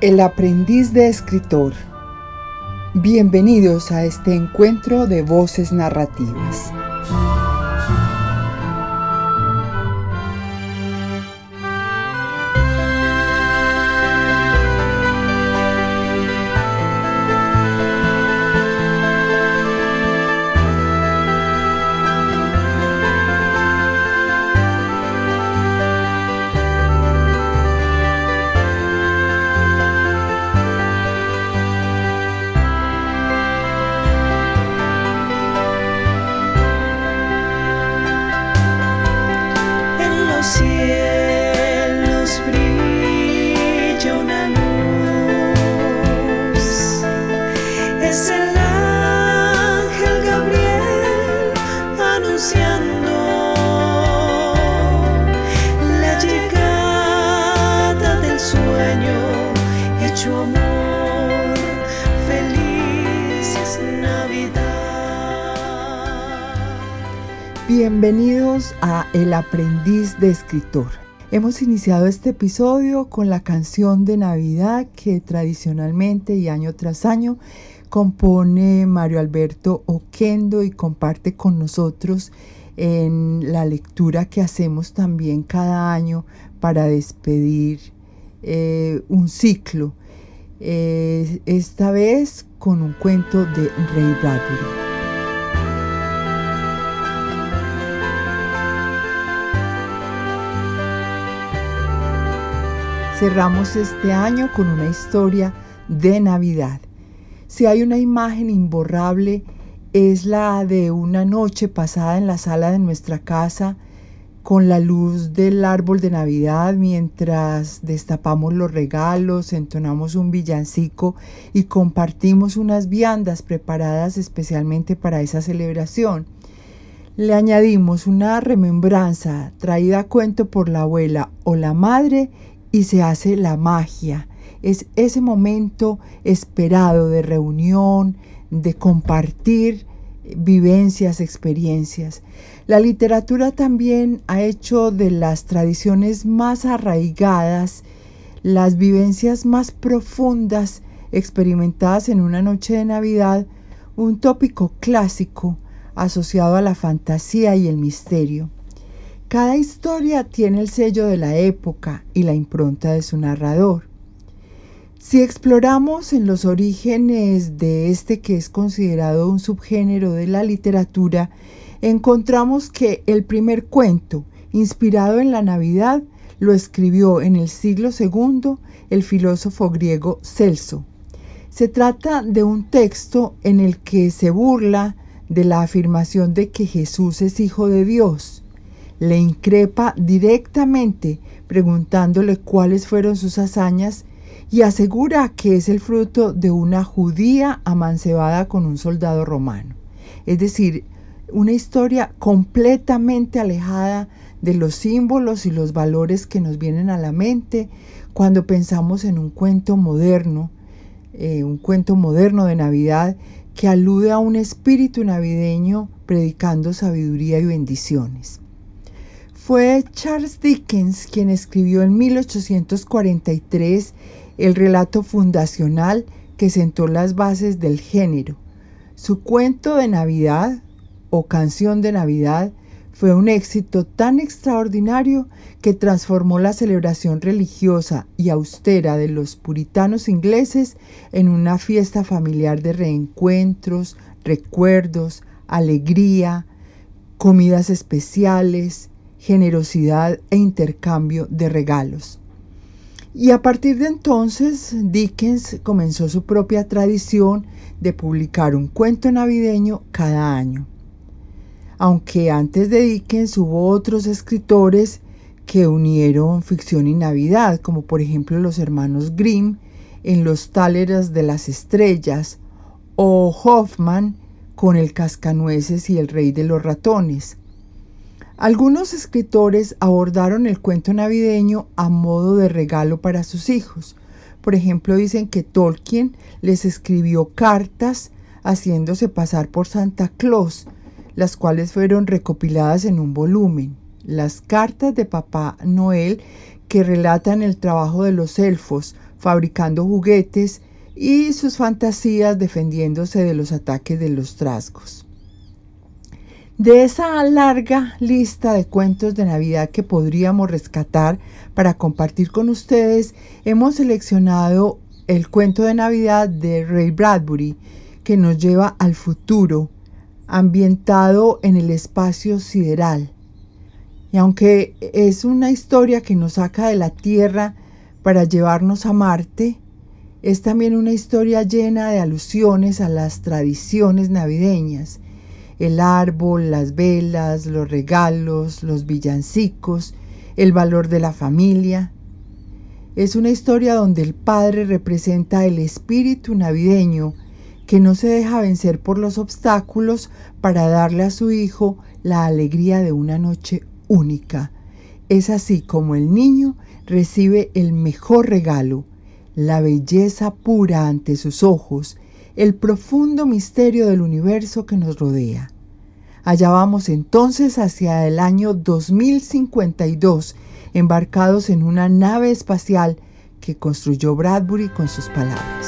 El aprendiz de escritor. Bienvenidos a este encuentro de voces narrativas. Bienvenidos a El aprendiz de escritor. Hemos iniciado este episodio con la canción de Navidad que tradicionalmente y año tras año compone Mario Alberto Oquendo y comparte con nosotros en la lectura que hacemos también cada año para despedir eh, un ciclo. Eh, esta vez con un cuento de Ray Bradbury. Cerramos este año con una historia de Navidad. Si hay una imagen imborrable, es la de una noche pasada en la sala de nuestra casa con la luz del árbol de Navidad mientras destapamos los regalos, entonamos un villancico y compartimos unas viandas preparadas especialmente para esa celebración. Le añadimos una remembranza traída a cuento por la abuela o la madre y se hace la magia. Es ese momento esperado de reunión, de compartir vivencias, experiencias. La literatura también ha hecho de las tradiciones más arraigadas, las vivencias más profundas experimentadas en una noche de Navidad, un tópico clásico asociado a la fantasía y el misterio. Cada historia tiene el sello de la época y la impronta de su narrador. Si exploramos en los orígenes de este que es considerado un subgénero de la literatura, encontramos que el primer cuento, inspirado en la Navidad, lo escribió en el siglo II el filósofo griego Celso. Se trata de un texto en el que se burla de la afirmación de que Jesús es hijo de Dios le increpa directamente preguntándole cuáles fueron sus hazañas y asegura que es el fruto de una judía amancebada con un soldado romano. Es decir, una historia completamente alejada de los símbolos y los valores que nos vienen a la mente cuando pensamos en un cuento moderno, eh, un cuento moderno de Navidad que alude a un espíritu navideño predicando sabiduría y bendiciones. Fue Charles Dickens quien escribió en 1843 el relato fundacional que sentó las bases del género. Su cuento de Navidad o canción de Navidad fue un éxito tan extraordinario que transformó la celebración religiosa y austera de los puritanos ingleses en una fiesta familiar de reencuentros, recuerdos, alegría, comidas especiales, generosidad e intercambio de regalos. Y a partir de entonces, Dickens comenzó su propia tradición de publicar un cuento navideño cada año. Aunque antes de Dickens hubo otros escritores que unieron ficción y Navidad, como por ejemplo los hermanos Grimm en Los Táleras de las Estrellas o Hoffman con El Cascanueces y El Rey de los Ratones. Algunos escritores abordaron el cuento navideño a modo de regalo para sus hijos. Por ejemplo, dicen que Tolkien les escribió cartas haciéndose pasar por Santa Claus, las cuales fueron recopiladas en un volumen. Las cartas de Papá Noel que relatan el trabajo de los elfos fabricando juguetes y sus fantasías defendiéndose de los ataques de los trasgos. De esa larga lista de cuentos de Navidad que podríamos rescatar para compartir con ustedes, hemos seleccionado el cuento de Navidad de Ray Bradbury, que nos lleva al futuro, ambientado en el espacio sideral. Y aunque es una historia que nos saca de la Tierra para llevarnos a Marte, es también una historia llena de alusiones a las tradiciones navideñas el árbol, las velas, los regalos, los villancicos, el valor de la familia. Es una historia donde el padre representa el espíritu navideño que no se deja vencer por los obstáculos para darle a su hijo la alegría de una noche única. Es así como el niño recibe el mejor regalo, la belleza pura ante sus ojos, el profundo misterio del universo que nos rodea. Allá vamos entonces hacia el año 2052, embarcados en una nave espacial que construyó Bradbury con sus palabras.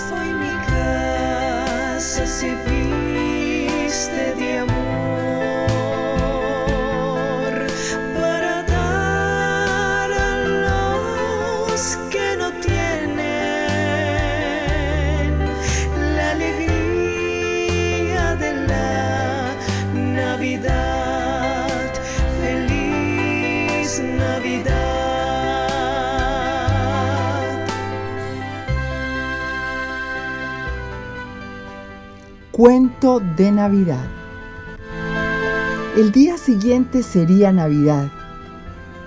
Cuento de Navidad. El día siguiente sería Navidad,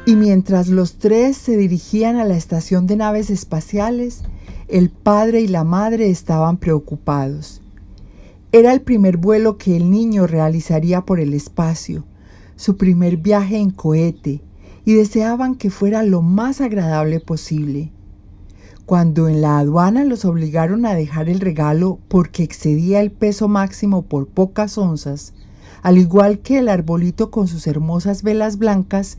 y mientras los tres se dirigían a la estación de naves espaciales, el padre y la madre estaban preocupados. Era el primer vuelo que el niño realizaría por el espacio, su primer viaje en cohete, y deseaban que fuera lo más agradable posible cuando en la aduana los obligaron a dejar el regalo porque excedía el peso máximo por pocas onzas, al igual que el arbolito con sus hermosas velas blancas,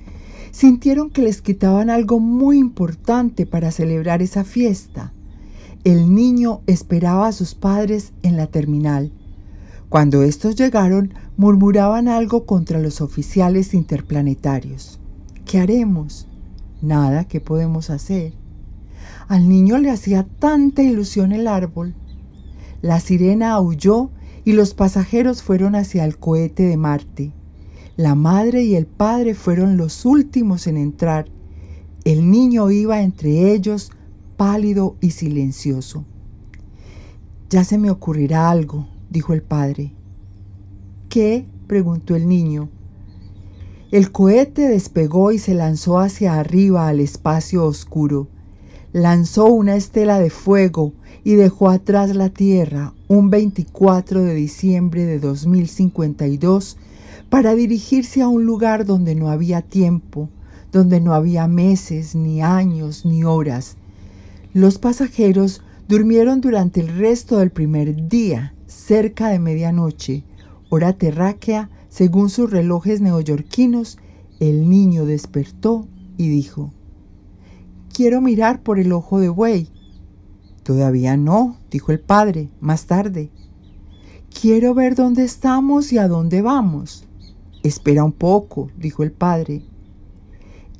sintieron que les quitaban algo muy importante para celebrar esa fiesta. El niño esperaba a sus padres en la terminal. Cuando estos llegaron, murmuraban algo contra los oficiales interplanetarios. ¿Qué haremos? Nada, ¿qué podemos hacer? Al niño le hacía tanta ilusión el árbol. La sirena aulló y los pasajeros fueron hacia el cohete de Marte. La madre y el padre fueron los últimos en entrar. El niño iba entre ellos, pálido y silencioso. Ya se me ocurrirá algo, dijo el padre. ¿Qué? preguntó el niño. El cohete despegó y se lanzó hacia arriba al espacio oscuro lanzó una estela de fuego y dejó atrás la Tierra un 24 de diciembre de 2052 para dirigirse a un lugar donde no había tiempo, donde no había meses, ni años, ni horas. Los pasajeros durmieron durante el resto del primer día, cerca de medianoche, hora terráquea, según sus relojes neoyorquinos, el niño despertó y dijo, Quiero mirar por el ojo de buey. Todavía no, dijo el padre, más tarde. Quiero ver dónde estamos y a dónde vamos. Espera un poco, dijo el padre.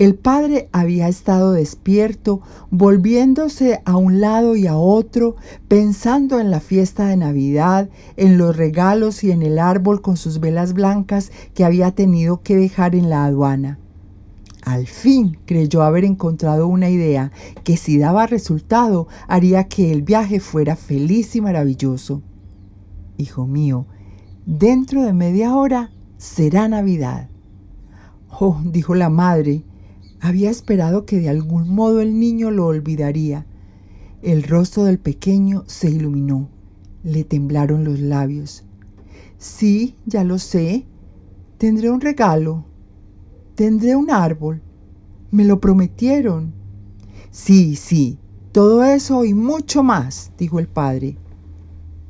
El padre había estado despierto, volviéndose a un lado y a otro, pensando en la fiesta de Navidad, en los regalos y en el árbol con sus velas blancas que había tenido que dejar en la aduana. Al fin creyó haber encontrado una idea que si daba resultado haría que el viaje fuera feliz y maravilloso. Hijo mío, dentro de media hora será Navidad. Oh, dijo la madre, había esperado que de algún modo el niño lo olvidaría. El rostro del pequeño se iluminó. Le temblaron los labios. Sí, ya lo sé. Tendré un regalo, Tendré un árbol. Me lo prometieron. Sí, sí, todo eso y mucho más, dijo el padre.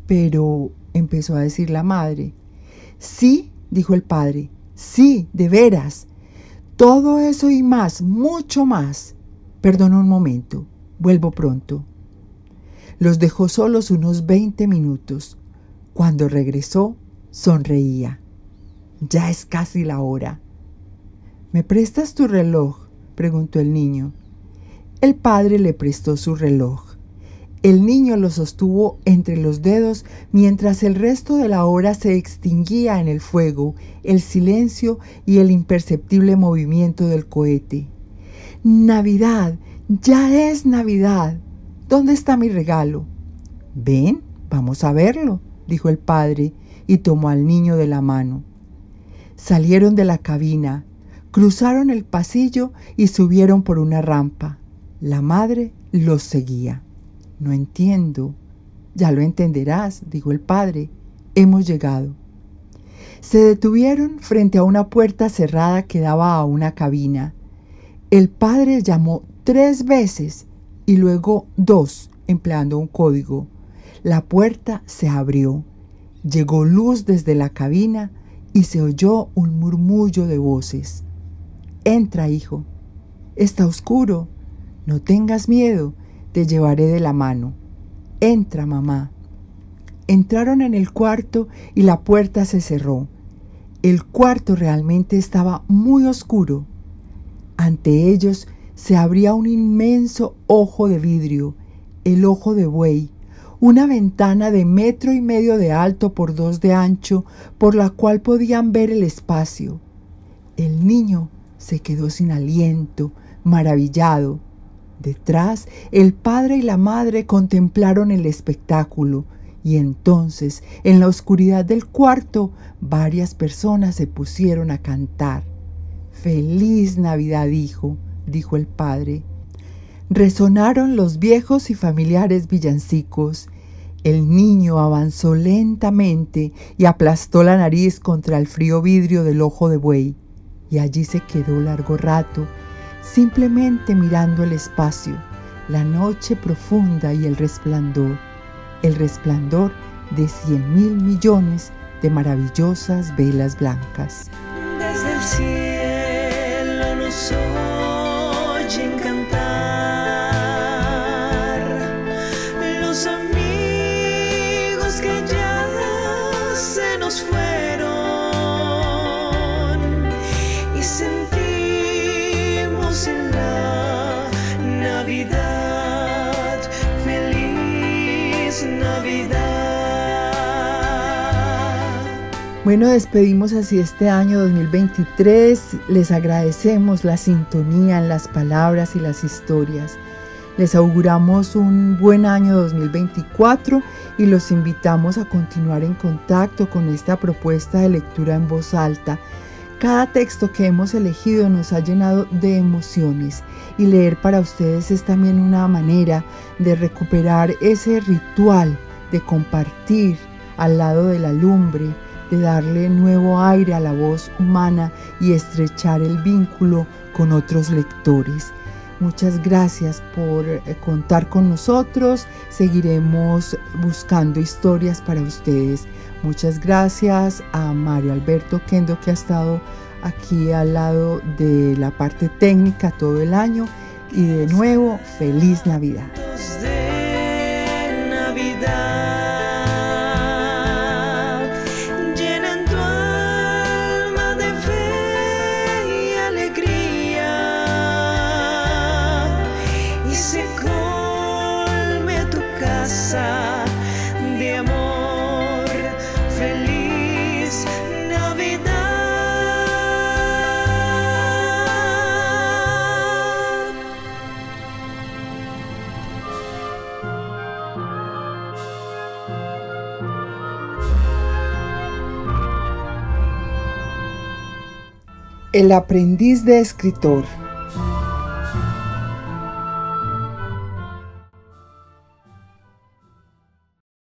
Pero, empezó a decir la madre. Sí, dijo el padre, sí, de veras. Todo eso y más, mucho más. Perdona un momento, vuelvo pronto. Los dejó solos unos 20 minutos. Cuando regresó, sonreía. Ya es casi la hora. ¿Me prestas tu reloj? preguntó el niño. El padre le prestó su reloj. El niño lo sostuvo entre los dedos mientras el resto de la hora se extinguía en el fuego, el silencio y el imperceptible movimiento del cohete. Navidad, ya es Navidad. ¿Dónde está mi regalo? Ven, vamos a verlo, dijo el padre y tomó al niño de la mano. Salieron de la cabina, cruzaron el pasillo y subieron por una rampa. La madre los seguía. No entiendo. Ya lo entenderás, dijo el padre. Hemos llegado. Se detuvieron frente a una puerta cerrada que daba a una cabina. El padre llamó tres veces y luego dos, empleando un código. La puerta se abrió. Llegó luz desde la cabina y se oyó un murmullo de voces. Entra, hijo. Está oscuro. No tengas miedo, te llevaré de la mano. Entra, mamá. Entraron en el cuarto y la puerta se cerró. El cuarto realmente estaba muy oscuro. Ante ellos se abría un inmenso ojo de vidrio, el ojo de buey, una ventana de metro y medio de alto por dos de ancho, por la cual podían ver el espacio. El niño se quedó sin aliento, maravillado. Detrás, el padre y la madre contemplaron el espectáculo, y entonces, en la oscuridad del cuarto, varias personas se pusieron a cantar. Feliz Navidad, hijo, dijo el padre. Resonaron los viejos y familiares villancicos. El niño avanzó lentamente y aplastó la nariz contra el frío vidrio del ojo de buey, y allí se quedó largo rato, simplemente mirando el espacio, la noche profunda y el resplandor, el resplandor de cien mil millones de maravillosas velas blancas. Desde el cielo Bueno, despedimos así este año 2023. Les agradecemos la sintonía en las palabras y las historias. Les auguramos un buen año 2024 y los invitamos a continuar en contacto con esta propuesta de lectura en voz alta. Cada texto que hemos elegido nos ha llenado de emociones y leer para ustedes es también una manera de recuperar ese ritual de compartir al lado de la lumbre, de darle nuevo aire a la voz humana y estrechar el vínculo con otros lectores. Muchas gracias por eh, contar con nosotros. Seguiremos buscando historias para ustedes. Muchas gracias a Mario Alberto Kendo que ha estado aquí al lado de la parte técnica todo el año. Y de nuevo, feliz Navidad. El aprendiz de escritor.